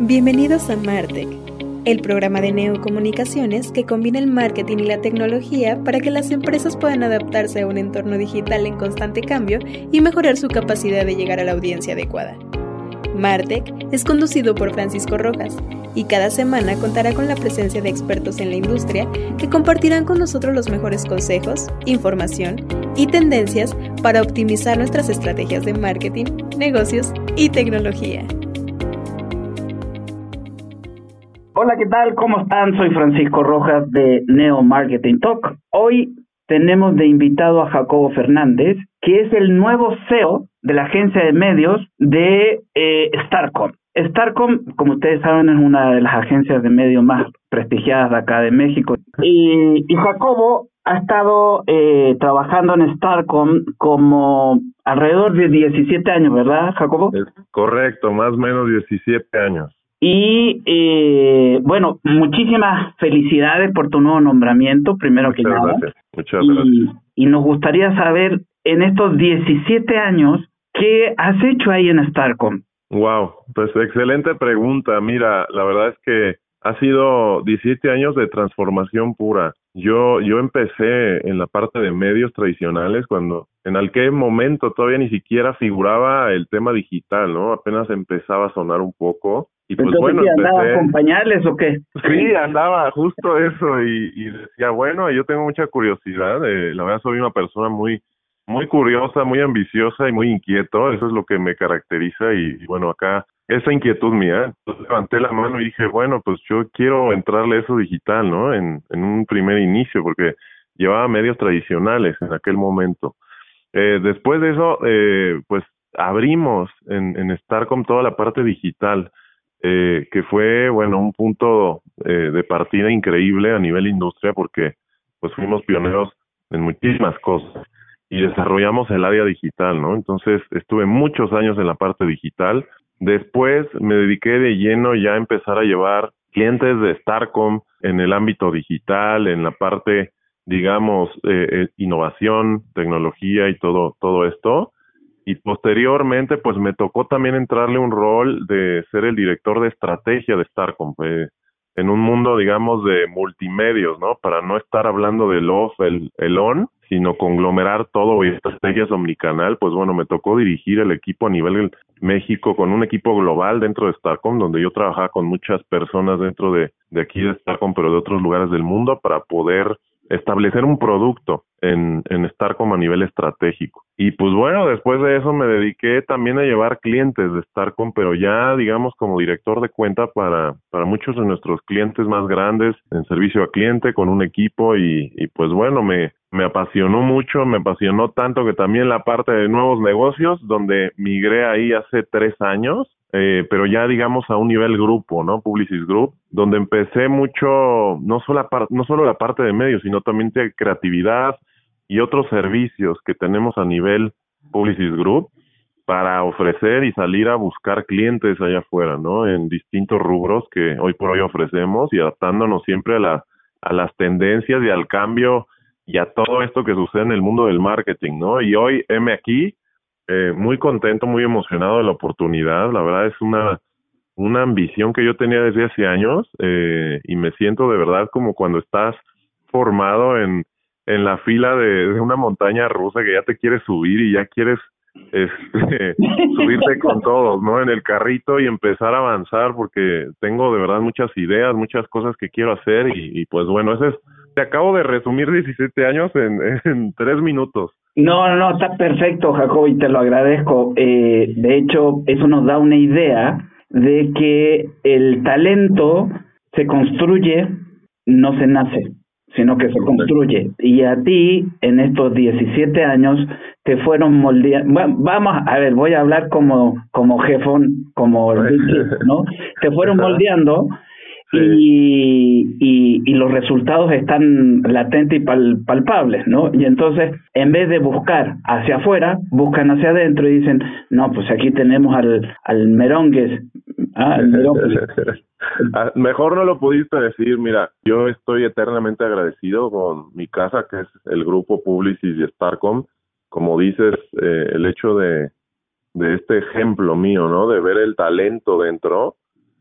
Bienvenidos a Martech, el programa de neocomunicaciones que combina el marketing y la tecnología para que las empresas puedan adaptarse a un entorno digital en constante cambio y mejorar su capacidad de llegar a la audiencia adecuada. Martech es conducido por Francisco Rojas y cada semana contará con la presencia de expertos en la industria que compartirán con nosotros los mejores consejos, información y tendencias para optimizar nuestras estrategias de marketing, negocios y tecnología. Hola, ¿qué tal? ¿Cómo están? Soy Francisco Rojas de Neo Marketing Talk. Hoy tenemos de invitado a Jacobo Fernández, que es el nuevo CEO de la agencia de medios de eh, Starcom. Starcom, como ustedes saben, es una de las agencias de medios más prestigiadas de acá de México. Y, Jacobo ha estado eh, trabajando en Starcom como alrededor de 17 años, ¿verdad, Jacobo? Correcto, más o menos 17 años. Y eh, bueno, muchísimas felicidades por tu nuevo nombramiento, primero que nada. Gracias. Muchas gracias. Y nos gustaría saber, en estos 17 años, ¿qué has hecho ahí en Starcom? Wow, pues excelente pregunta. Mira, la verdad es que ha sido 17 años de transformación pura. Yo, yo empecé en la parte de medios tradicionales cuando en aquel momento todavía ni siquiera figuraba el tema digital, ¿no? Apenas empezaba a sonar un poco y pues bueno, andaba a acompañarles o qué? Sí, andaba justo eso y, y decía, bueno, yo tengo mucha curiosidad, eh, la verdad soy una persona muy muy curiosa, muy ambiciosa y muy inquieto, eso es lo que me caracteriza y, bueno, acá esa inquietud mía, entonces levanté la mano y dije, bueno, pues yo quiero entrarle a eso digital, ¿no? En, en un primer inicio, porque llevaba medios tradicionales en aquel momento. Eh, después de eso, eh, pues abrimos en, en Starcom toda la parte digital eh, que fue, bueno, un punto eh, de partida increíble a nivel industria porque pues fuimos pioneros en muchísimas cosas y desarrollamos el área digital, ¿no? Entonces estuve muchos años en la parte digital. Después me dediqué de lleno ya a empezar a llevar clientes de Starcom en el ámbito digital, en la parte, digamos, eh, eh innovación, tecnología y todo, todo esto y posteriormente pues me tocó también entrarle un rol de ser el director de estrategia de Starcom eh, en un mundo digamos de multimedios, ¿no? Para no estar hablando del off, el, el on, sino conglomerar todo y estrategias omnicanal, pues bueno, me tocó dirigir el equipo a nivel México con un equipo global dentro de Starcom, donde yo trabajaba con muchas personas dentro de, de aquí de Starcom, pero de otros lugares del mundo, para poder establecer un producto en, en Starcom a nivel estratégico. Y pues bueno, después de eso me dediqué también a llevar clientes de Starcom, pero ya digamos como director de cuenta para, para muchos de nuestros clientes más grandes en servicio a cliente con un equipo y, y pues bueno, me, me apasionó mucho, me apasionó tanto que también la parte de nuevos negocios, donde migré ahí hace tres años eh, pero ya digamos a un nivel grupo, ¿no? Publicis Group, donde empecé mucho, no solo, la no solo la parte de medios, sino también de creatividad y otros servicios que tenemos a nivel Publicis Group para ofrecer y salir a buscar clientes allá afuera, ¿no? En distintos rubros que hoy por hoy ofrecemos y adaptándonos siempre a, la, a las tendencias y al cambio y a todo esto que sucede en el mundo del marketing, ¿no? Y hoy, M aquí, eh, muy contento, muy emocionado de la oportunidad. La verdad es una, una ambición que yo tenía desde hace años eh, y me siento de verdad como cuando estás formado en, en la fila de, de una montaña rusa que ya te quieres subir y ya quieres este, subirte con todos, ¿no? En el carrito y empezar a avanzar porque tengo de verdad muchas ideas, muchas cosas que quiero hacer y, y pues bueno, ese es, te acabo de resumir 17 años en, en tres minutos. No, no, no, está perfecto, Jacob, y te lo agradezco. Eh, de hecho, eso nos da una idea de que el talento se construye, no se nace. sino que se construye. Y a ti, en estos 17 años, te fueron moldeando. Bueno, vamos, a ver, voy a hablar como, como jefón, como ¿no? Te fueron moldeando y, y, y, los resultados están latentes y palpables, ¿no? Y entonces, en vez de buscar hacia afuera, buscan hacia adentro y dicen, no, pues aquí tenemos al, al Merongues. Ah, ah, Mejor no lo pudiste decir, mira, yo estoy eternamente agradecido con mi casa, que es el grupo Publicis y Starcom. Como dices, eh, el hecho de, de este ejemplo mío, ¿no? De ver el talento dentro,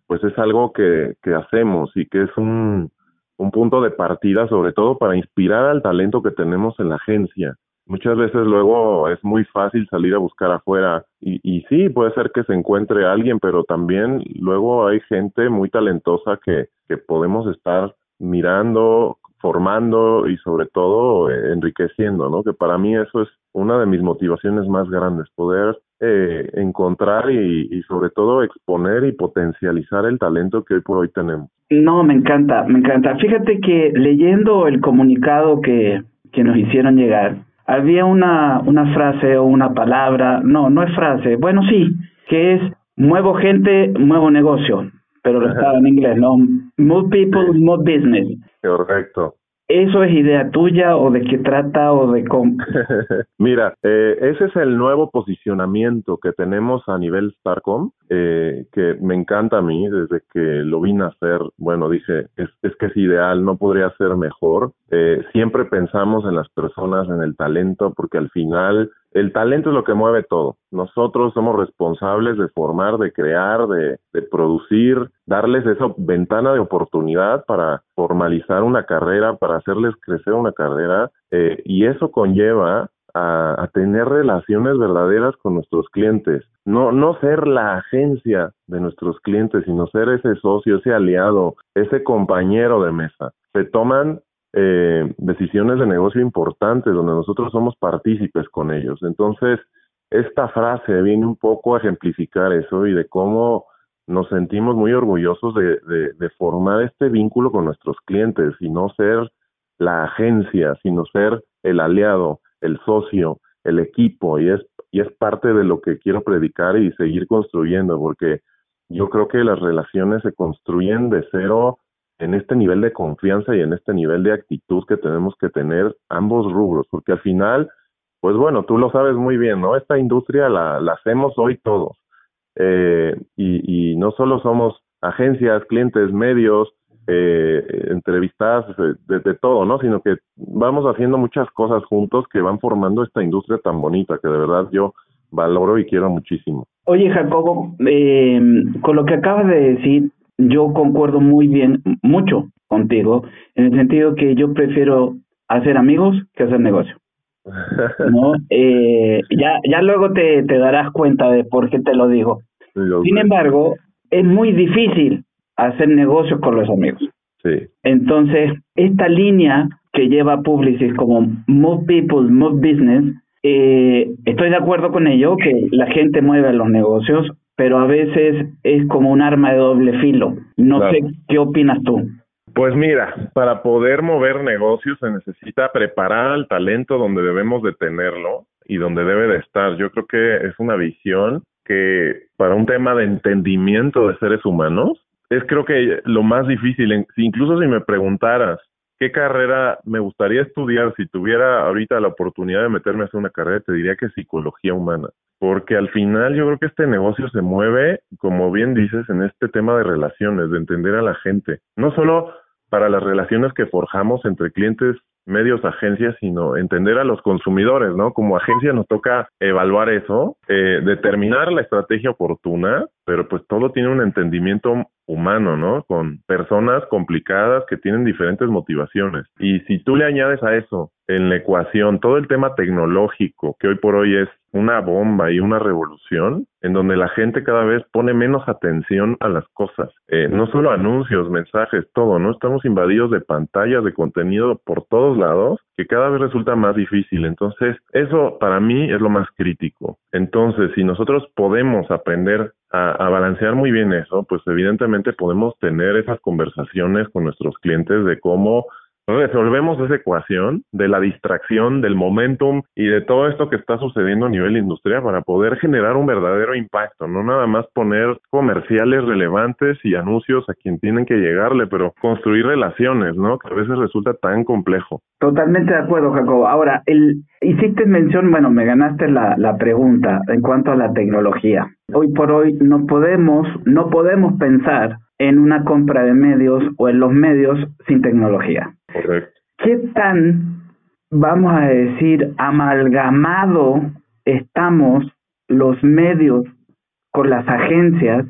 pues es algo que, que hacemos y que es un, un punto de partida sobre todo para inspirar al talento que tenemos en la agencia. Muchas veces luego es muy fácil salir a buscar afuera y, y sí, puede ser que se encuentre alguien, pero también luego hay gente muy talentosa que, que podemos estar mirando, formando y sobre todo eh, enriqueciendo, ¿no? Que para mí eso es una de mis motivaciones más grandes, poder eh, encontrar y, y, sobre todo exponer y potencializar el talento que hoy por hoy tenemos. No, me encanta, me encanta. Fíjate que leyendo el comunicado que, que nos hicieron llegar, había una, una frase o una palabra, no, no es frase, bueno, sí, que es muevo gente, muevo negocio, pero lo estaba en inglés, ¿no? Move people, move business. Correcto. ¿Eso es idea tuya o de qué trata o de cómo? Mira, eh, ese es el nuevo posicionamiento que tenemos a nivel Starcom, eh, que me encanta a mí desde que lo vine a hacer. Bueno, dije, es, es que es ideal, no podría ser mejor. Eh, siempre pensamos en las personas, en el talento, porque al final el talento es lo que mueve todo. Nosotros somos responsables de formar, de crear, de, producir, darles esa ventana de oportunidad para formalizar una carrera, para hacerles crecer una carrera, eh, y eso conlleva a, a, tener relaciones verdaderas con nuestros clientes. No, no ser la agencia de nuestros clientes, sino ser ese socio, ese aliado, ese compañero de mesa. Se toman eh, decisiones de negocio importantes donde nosotros somos partícipes con ellos. Entonces, esta frase viene un poco a ejemplificar eso y de cómo nos sentimos muy orgullosos de, de, formar este vínculo con nuestros clientes y no ser la agencia, sino ser el aliado, el socio, el equipo y es y es parte de lo que quiero predicar y seguir construyendo porque yo creo que las relaciones se construyen de cero en este nivel de confianza y en este nivel de actitud que tenemos que tener ambos rubros, porque al final, pues bueno, tú lo sabes muy bien, ¿no? Esta industria la, la hacemos hoy todos. Eh, y, y no solo somos agencias, clientes, medios, eh, entrevistadas, eh, de, de, todo, ¿no? Sino que vamos haciendo muchas cosas juntos que van formando esta industria tan bonita que de verdad yo valoro y quiero muchísimo. Oye, Jacobo, eh, con lo que acabas de decir, yo concuerdo muy bien, mucho contigo, en el sentido que yo prefiero hacer amigos que hacer negocio. ¿no? Eh, ya, ya luego te, te darás cuenta de por qué te lo digo. Sin embargo, es muy difícil hacer negocios con los amigos. Sí. Entonces, esta línea que lleva Publicis como Move People, Move Business, eh, estoy de acuerdo con ello, que la gente mueve los negocios, pero a veces es como un arma de doble filo. No sé qué opinas tú. Pues mira, para poder mover negocios se necesita preparar al talento donde debemos de tenerlo y donde debe de estar. Yo creo que es una visión que para un tema de entendimiento de seres humanos es creo que lo más difícil, incluso si me preguntaras qué carrera me gustaría estudiar si tuviera ahorita la oportunidad de meterme a hacer una carrera, te diría que psicología humana porque al final yo creo que este negocio se mueve, como bien dices, en este tema de relaciones, de entender a la gente, no solo para las relaciones que forjamos entre clientes, medios, agencias, sino entender a los consumidores, ¿no? Como agencia nos toca evaluar eso, eh, determinar la estrategia oportuna, pero pues todo tiene un entendimiento humano, ¿no? Con personas complicadas que tienen diferentes motivaciones. Y si tú le añades a eso en la ecuación todo el tema tecnológico, que hoy por hoy es una bomba y una revolución, en donde la gente cada vez pone menos atención a las cosas. Eh, no solo anuncios, mensajes, todo, ¿no? Estamos invadidos de pantallas, de contenido por todos lados, que cada vez resulta más difícil. Entonces, eso para mí es lo más crítico. Entonces, si nosotros podemos aprender a, a, balancear muy bien eso, pues evidentemente podemos tener esas conversaciones con nuestros clientes de cómo resolvemos esa ecuación de la distracción, del momentum y de todo esto que está sucediendo a nivel industria para poder generar un verdadero impacto, no nada más poner comerciales relevantes y anuncios a quien tienen que llegarle, pero construir relaciones, ¿no? Que a veces resulta tan complejo. Totalmente de acuerdo, Jacobo. Ahora, el, hiciste mención, bueno, me ganaste la, la pregunta en cuanto a la tecnología. Hoy por hoy no podemos, no podemos pensar en una compra de medios o en los medios sin tecnología. Correcto. ¿Qué tan, vamos a decir, amalgamado estamos los medios con las agencias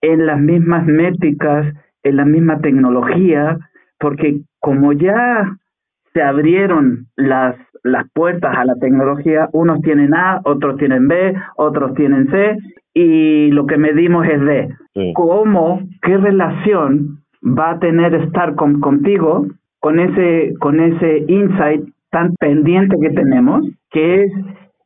en las mismas métricas, en la misma tecnología, porque como ya se abrieron las, las puertas a la tecnología, unos tienen A, otros tienen B, otros tienen C, y lo que medimos es D. ¿Cómo, qué relación va a tener Starcom contigo con ese, con ese insight tan pendiente que tenemos, que es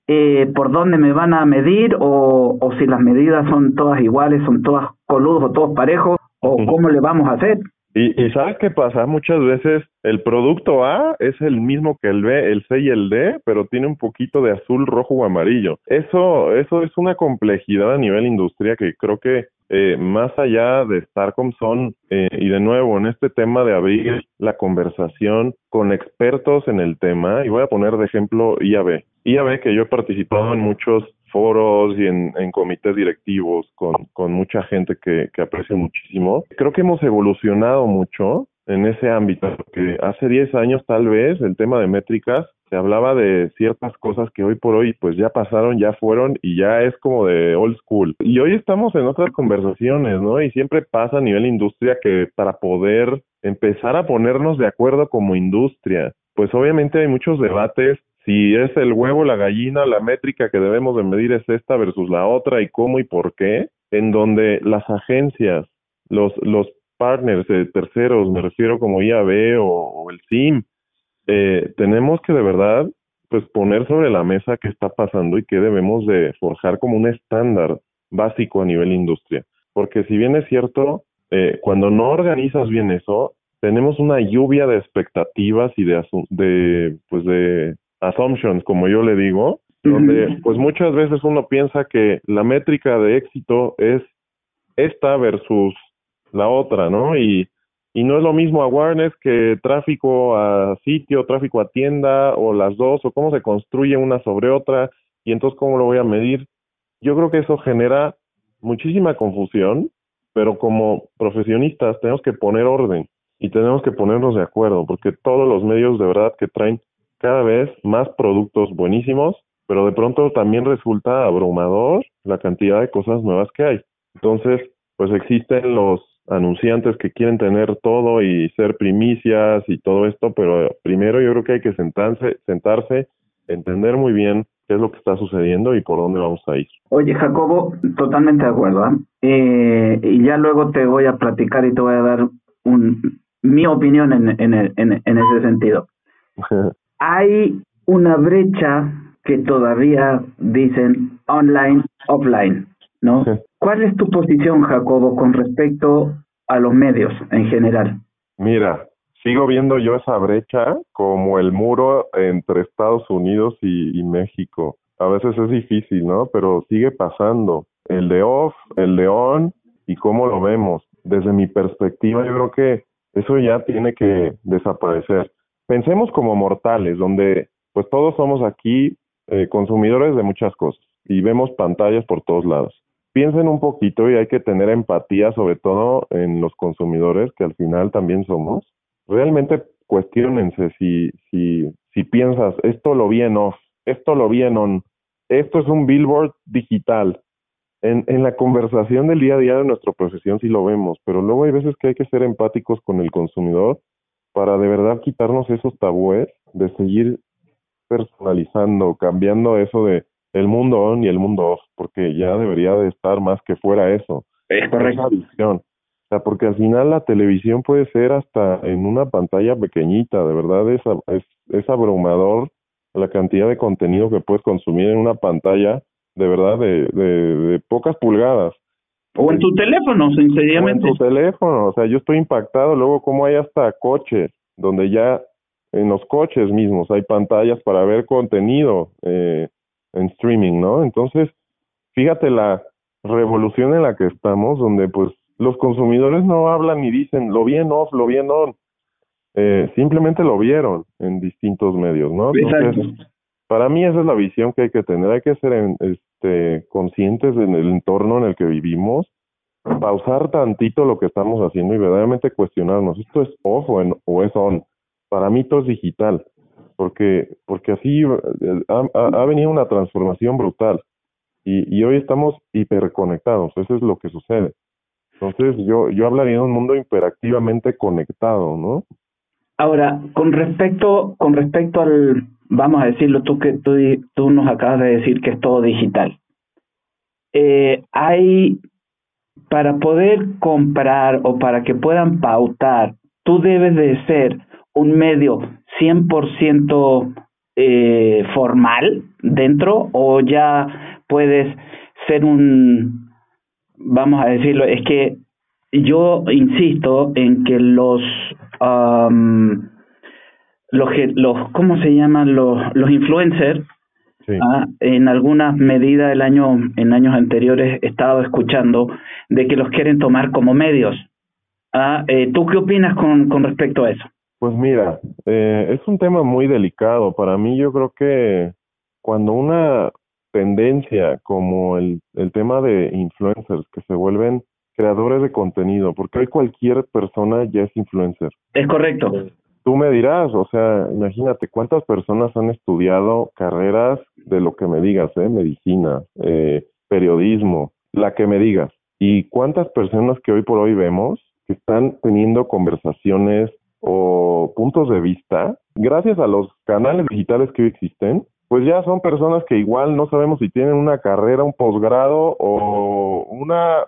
eh, por dónde me van a medir o, o si las medidas son todas iguales, son todas coludos o todos parejos, o cómo le vamos a hacer. Y, y ¿sabes qué pasa? Muchas veces el producto A es el mismo que el B, el C y el D, pero tiene un poquito de azul, rojo o amarillo. Eso, eso es una complejidad a nivel industria que creo que eh, más allá de Starcom son, eh, y de nuevo, en este tema de abrir la conversación con expertos en el tema, y voy a poner de ejemplo IAB. IAB que yo he participado en muchos foros y en, comités directivos con, con mucha gente que, que aprecio muchísimo. Creo que hemos evolucionado mucho en ese ámbito, porque hace 10 años tal vez el tema de métricas se hablaba de ciertas cosas que hoy por hoy pues ya pasaron, ya fueron y ya es como de old school. Y hoy estamos en otras conversaciones, ¿no? Y siempre pasa a nivel industria que para poder empezar a ponernos de acuerdo como industria, pues obviamente hay muchos debates si es el huevo, la gallina, la métrica que debemos de medir es esta versus la otra y cómo y por qué, en donde las agencias, los, los partners, eh, terceros, me refiero como IAB o, el SIM, eh, tenemos que de verdad pues poner sobre la mesa qué está pasando y qué debemos de forjar como un estándar básico a nivel industria. Porque si bien es cierto, eh, cuando no organizas bien eso, tenemos una lluvia de expectativas y de, de pues de assumptions, como yo le digo, donde pues muchas veces uno piensa que la métrica de éxito es esta versus la otra, ¿no? Y, y no es lo mismo awareness que tráfico a sitio, tráfico a tienda o las dos, o cómo se construye una sobre otra, y entonces cómo lo voy a medir. Yo creo que eso genera muchísima confusión, pero como profesionistas tenemos que poner orden y tenemos que ponernos de acuerdo, porque todos los medios de verdad que traen cada vez más productos buenísimos, pero de pronto también resulta abrumador la cantidad de cosas nuevas que hay. Entonces, pues existen los anunciantes que quieren tener todo y ser primicias y todo esto, pero primero yo creo que hay que sentarse, sentarse, entender muy bien qué es lo que está sucediendo y por dónde vamos a ir. Oye, Jacobo, totalmente de acuerdo. ¿ah? Eh, y ya luego te voy a platicar y te voy a dar un, mi opinión en, en, en, en ese sentido. hay una brecha que todavía dicen online, offline, ¿no? ¿Cuál es tu posición, Jacobo, con respecto a los medios en general? Mira, sigo viendo yo esa brecha como el muro entre Estados Unidos y, y México. A veces es difícil, ¿no? Pero sigue pasando. El de off, el de on y cómo lo vemos. Desde mi perspectiva, yo creo que eso ya tiene que desaparecer pensemos como mortales, donde pues todos somos aquí eh, consumidores de muchas cosas y vemos pantallas por todos lados. Piensen un poquito y hay que tener empatía sobre todo en los consumidores que al final también somos. Realmente cuestionense si, si, si piensas, esto lo vi en off, esto lo vi en on, esto es un billboard digital. En, en la conversación del día a día de nuestra profesión sí lo vemos, pero luego hay veces que hay que ser empáticos con el consumidor para de verdad quitarnos esos tabúes de seguir personalizando, cambiando eso de el mundo on y el mundo off, porque ya debería de estar más que fuera eso. Es correcto. Visión. O sea, porque al final la televisión puede ser hasta en una pantalla pequeñita, de verdad es, es, es abrumador la cantidad de contenido que puedes consumir en una pantalla, de verdad, de, de, de pocas pulgadas. O en tu teléfono, sencillamente. O en tu teléfono, o sea, yo estoy impactado luego cómo hay hasta coches donde ya en los coches mismos hay pantallas para ver contenido eh, en streaming, ¿no? Entonces, fíjate la revolución en la que estamos, donde pues los consumidores no hablan ni dicen lo bien off, lo bien on, eh, simplemente lo vieron en distintos medios, ¿no? Entonces, para mí esa es la visión que hay que tener, hay que ser este, conscientes en el entorno en el que vivimos, pausar tantito lo que estamos haciendo y verdaderamente cuestionarnos, ¿esto es off o, o es on? Para mí todo es digital, porque, porque así eh, ha, ha venido una transformación brutal y, y hoy estamos hiperconectados, eso es lo que sucede. Entonces yo, yo hablaría de un mundo hiperactivamente conectado, ¿no? Ahora, con respecto, con respecto al, vamos a decirlo, tú que tú, tú nos acabas de decir que es todo digital. Eh, hay, para poder comprar o para que puedan pautar, tú debes de ser un medio 100% eh, formal dentro o ya puedes ser un, vamos a decirlo, es que yo insisto en que los los los cómo se llaman los los influencers ah, en algunas medidas el año en años anteriores he estado escuchando de que los quieren tomar como medios. Ah, eh, tú qué opinas con con respecto a eso pues mira eh, es un tema muy delicado. Para mí yo creo que cuando una tendencia como el, el tema de influencers que se vuelven creadores de contenido, porque hoy cualquier persona ya es influencer. Es correcto. Tú me dirás, o sea, imagínate cuántas personas han estudiado carreras de lo que me digas, ¿eh? medicina, eh, periodismo, la que me digas, y cuántas personas que hoy por hoy vemos que están teniendo conversaciones o puntos de vista, gracias a los canales digitales que hoy existen, pues ya son personas que igual no sabemos si tienen una carrera, un posgrado o una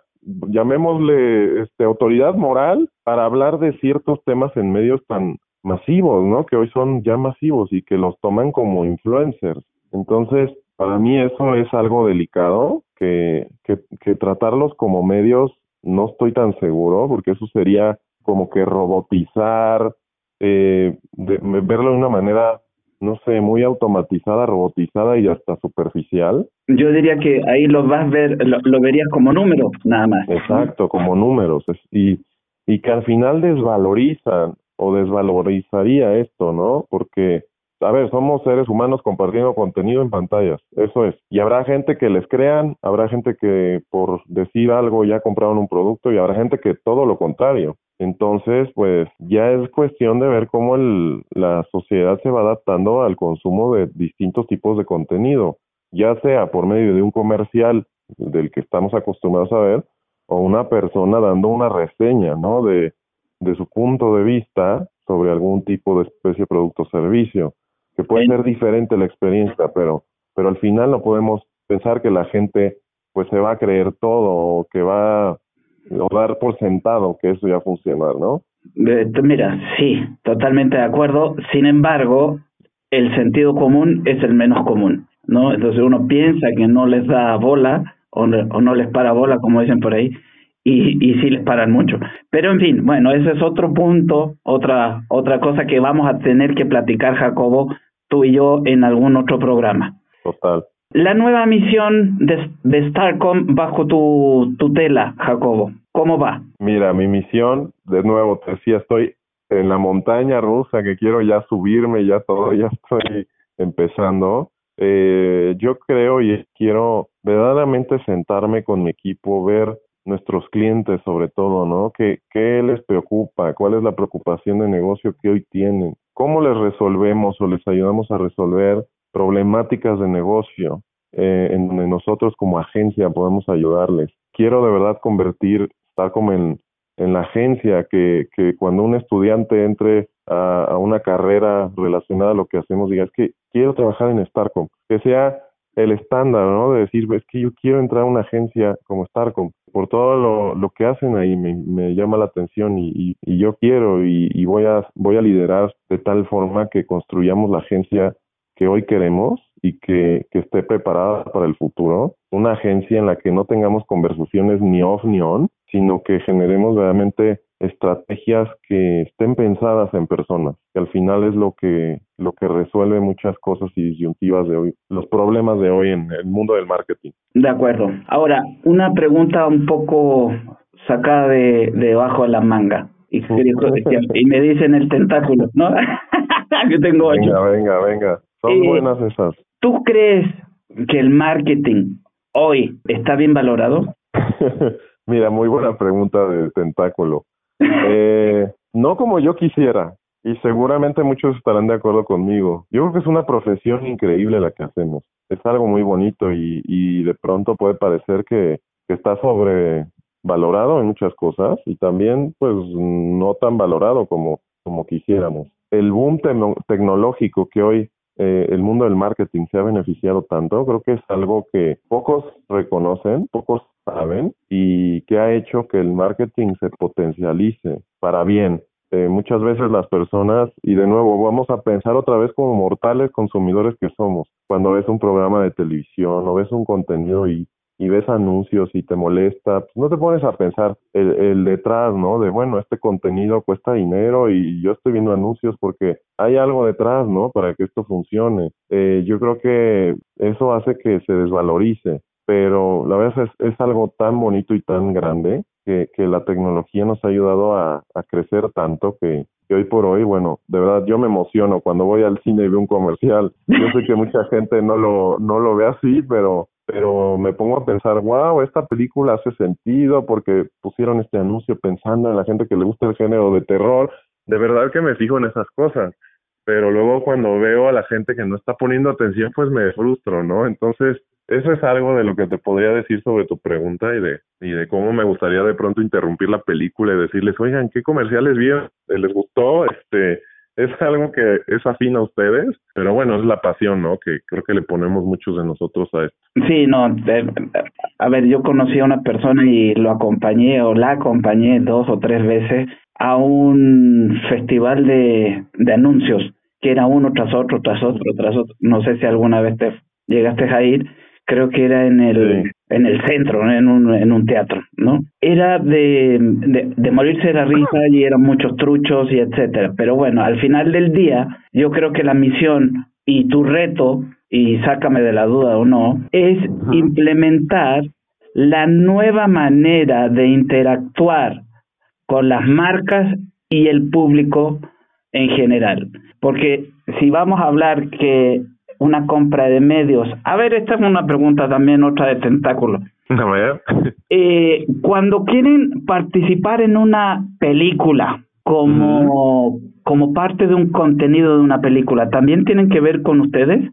llamémosle este autoridad moral para hablar de ciertos temas en medios tan masivos, ¿no? Que hoy son ya masivos y que los toman como influencers. Entonces, para mí eso es algo delicado, que, que, que tratarlos como medios no estoy tan seguro, porque eso sería como que robotizar, eh, verlo de una manera no sé, muy automatizada, robotizada y hasta superficial. Yo diría que ahí lo vas a ver, lo, verías como números, nada más. Exacto, como números. Y, y que al final desvalorizan o desvalorizaría esto, ¿no? Porque, a ver, somos seres humanos compartiendo contenido en pantallas, eso es. Y habrá gente que les crean, habrá gente que por decir algo ya compraron un producto y habrá gente que todo lo contrario. Entonces, pues ya es cuestión de ver cómo el, la sociedad se va adaptando al consumo de distintos tipos de contenido, ya sea por medio de un comercial del que estamos acostumbrados a ver, o una persona dando una reseña, ¿no? De, de su punto de vista sobre algún tipo de especie, producto o servicio, que puede ser diferente la experiencia, pero, pero al final no podemos pensar que la gente pues se va a creer todo o que va o dar por sentado que eso ya funciona, ¿no? Mira, sí, totalmente de acuerdo. Sin embargo, el sentido común es el menos común, ¿no? Entonces uno piensa que no les da bola o no, les para bola, como dicen por ahí, y, y sí les paran mucho. Pero en fin, bueno, ese es otro punto, otra, otra cosa que vamos a tener que platicar, Jacobo, tú y yo en algún otro programa. Total. La nueva misión de, de Starcom bajo tu tutela, Jacobo, ¿cómo va? Mira, mi misión, de nuevo te decía, estoy en la montaña rusa que quiero ya subirme, ya todo, ya estoy empezando. Eh, yo creo y quiero verdaderamente sentarme con mi equipo, ver nuestros clientes sobre todo, ¿no? ¿Qué, ¿Qué les preocupa? ¿Cuál es la preocupación de negocio que hoy tienen? ¿Cómo les resolvemos o les ayudamos a resolver problemáticas de negocio eh, en donde nosotros como agencia podemos ayudarles. Quiero de verdad convertir, estar como en, en la agencia que, que cuando un estudiante entre a, a, una carrera relacionada a lo que hacemos, diga, es que quiero trabajar en Starcom, que sea el estándar, ¿no? De decir, es que yo quiero entrar a una agencia como Starcom, por todo lo, que hacen ahí me, llama la atención y, y, yo quiero y, y, voy a voy a liderar de tal forma que construyamos la agencia que hoy queremos y que, que esté preparada para el futuro. Una agencia en la que no tengamos conversaciones ni off ni on, sino que generemos realmente estrategias que estén pensadas en personas, que al final es lo que lo que resuelve muchas cosas y disyuntivas de hoy, los problemas de hoy en el mundo del marketing. De acuerdo. Ahora, una pregunta un poco sacada de debajo de la manga. Y, y me dicen el tentáculo, ¿no? Yo tengo ocho. Venga, venga, venga. Son eh, buenas esas. ¿Tú crees que el marketing hoy está bien valorado? Mira, muy buena pregunta de tentáculo. Eh, no como yo quisiera, y seguramente muchos estarán de acuerdo conmigo. Yo creo que es una profesión increíble la que hacemos. Es algo muy bonito y, de pronto puede parecer que, que está sobrevalorado en muchas cosas y también pues no tan valorado como, como quisiéramos. El boom tecnológico que hoy eh, el mundo del marketing se ha beneficiado tanto, creo que es algo que pocos reconocen, pocos saben y que ha hecho que el marketing se potencialice para bien. Eh, muchas veces las personas, y de nuevo vamos a pensar otra vez como mortales consumidores que somos, cuando ves un programa de televisión o ves un contenido y y ves anuncios y te molesta, pues no te pones a pensar el, el, detrás, ¿no? De, bueno, este contenido cuesta dinero y yo estoy viendo anuncios porque hay algo detrás, ¿no? Para que esto funcione. Eh, yo creo que eso hace que se desvalorice, pero la verdad es, es algo tan bonito y tan grande que, que la tecnología nos ha ayudado a, a crecer tanto que, que hoy por hoy, bueno, de verdad yo me emociono cuando voy al cine y veo un comercial. Yo sé que mucha gente no lo, no lo ve así, pero pero me pongo a pensar, wow, esta película hace sentido porque pusieron este anuncio pensando en la gente que le gusta el género de terror. De verdad que me fijo en esas cosas, pero luego cuando veo a la gente que no está poniendo atención, pues me frustro, ¿no? Entonces, eso es algo de lo que te podría decir sobre tu pregunta y de, y de cómo me gustaría de pronto interrumpir la película y decirles, oigan, ¿qué comerciales vieron? ¿Les gustó? Este, es algo que es afín a ustedes, pero bueno, es la pasión, ¿no? Que creo que le ponemos muchos de nosotros a esto. Sí, no, a ver, yo conocí a una persona y lo acompañé o la acompañé dos o tres veces a un festival de, de anuncios, que era uno tras otro, tras otro, tras otro. No sé si alguna vez te llegaste a ir, creo que era en el en el centro, en un, en un teatro, ¿no? Era de, de, de, morirse de la risa y eran muchos truchos y etcétera. Pero bueno, al final del día, yo creo que la misión y tu reto, y sácame de la duda o no, es implementar la nueva manera de interactuar con las marcas y el público en general. Porque si vamos a hablar que una compra de medios. A ver, esta es una pregunta también, otra de tentáculo. A ver. Eh, cuando quieren participar en una película como, como parte de un contenido de una película, ¿también tienen que ver con ustedes?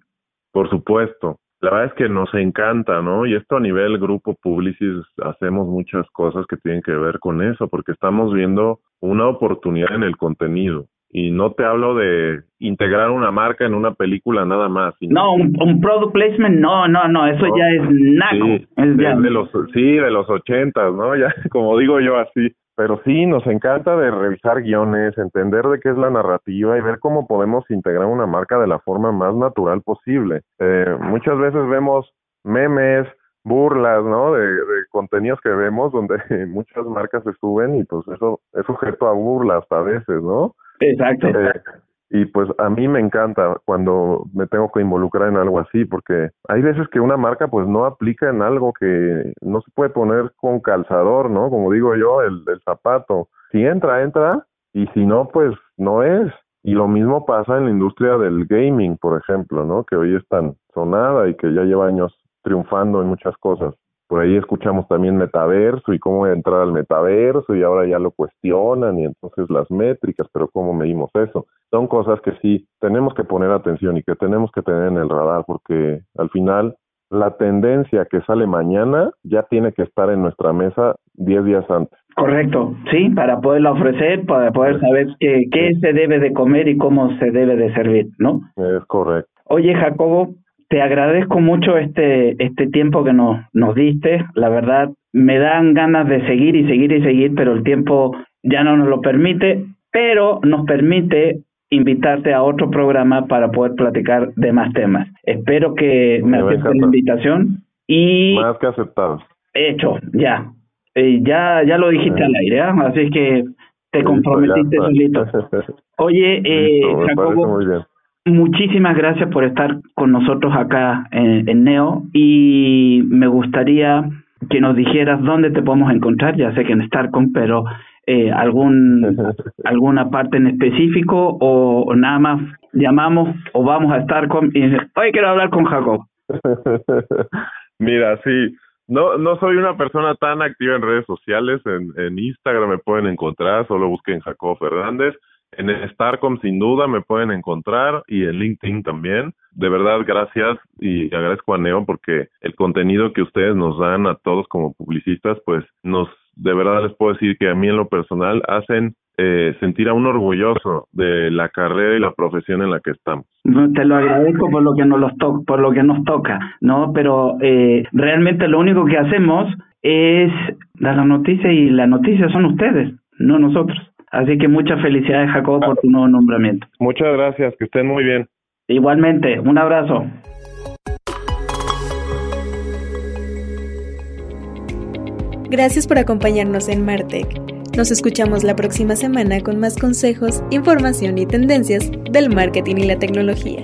Por supuesto. La verdad es que nos encanta, ¿no? Y esto a nivel grupo Publicis hacemos muchas cosas que tienen que ver con eso, porque estamos viendo una oportunidad en el contenido y no te hablo de integrar una marca en una película nada más. No, un, product placement, no, no, no, eso ya es naco. Sí, de, los, sí, de los ochentas, ¿no? Ya, como digo yo así. Pero sí, nos encanta de revisar guiones, entender de qué es la narrativa y ver cómo podemos integrar una marca de la forma más natural posible. Eh, muchas veces vemos memes, burlas, ¿no? De, de, contenidos que vemos donde muchas marcas se suben y pues eso es sujeto a burlas a veces, ¿no? Exacto. Eh, y pues a mí me encanta cuando me tengo que involucrar en algo así, porque hay veces que una marca pues no aplica en algo que no se puede poner con calzador, ¿no? Como digo yo, el, el zapato. Si entra, entra, y si no, pues no es. Y lo mismo pasa en la industria del gaming, por ejemplo, ¿no? Que hoy es tan sonada y que ya lleva años triunfando en muchas cosas. Por ahí escuchamos también metaverso y cómo entrar al metaverso y ahora ya lo cuestionan y entonces las métricas, pero cómo medimos eso. Son cosas que sí tenemos que poner atención y que tenemos que tener en el radar porque al final la tendencia que sale mañana ya tiene que estar en nuestra mesa 10 días antes. Correcto, sí, para poderla ofrecer, para poder saber qué, qué se debe de comer y cómo se debe de servir, ¿no? Es correcto. Oye, Jacobo, te agradezco mucho este, este tiempo que nos, nos diste. La verdad, me dan ganas de seguir y seguir y seguir, pero el tiempo ya no nos lo permite, pero nos permite invitarte a otro programa para poder platicar de más temas. Espero que me, acepten la invitación y... Más que aceptado. Hecho, ya. ya, ya lo dijiste al aire, ¿eh? así que Te comprometiste solito. Oye, eh, Jacobo, muchísimas gracias por estar con nosotros acá en, Neo y me gustaría que nos dijeras dónde te podemos encontrar, ya sé que en Starcom, pero eh, algún alguna parte en específico o, nada más llamamos o vamos a Starcom y hoy quiero hablar con Jacob. Mira, sí, no, no soy una persona tan activa en redes sociales. En, en Instagram me pueden encontrar, solo busquen Jacob Fernández. En Starcom sin duda me pueden encontrar y en LinkedIn también. De verdad, gracias y agradezco a Neo porque el contenido que ustedes nos dan a todos como publicistas, pues nos, de verdad les puedo decir que a mí en lo personal hacen eh, sentir a un orgulloso de la carrera y la profesión en la que estamos. te lo agradezco por lo que nos to por lo que nos toca, no, pero eh, realmente lo único que hacemos es dar la noticia y la noticia son ustedes, no nosotros. Así que muchas felicidades, Jacobo, por tu nuevo nombramiento. Muchas gracias, que estén muy bien. Igualmente, un abrazo. Gracias por acompañarnos en Martech. Nos escuchamos la próxima semana con más consejos, información y tendencias del marketing y la tecnología.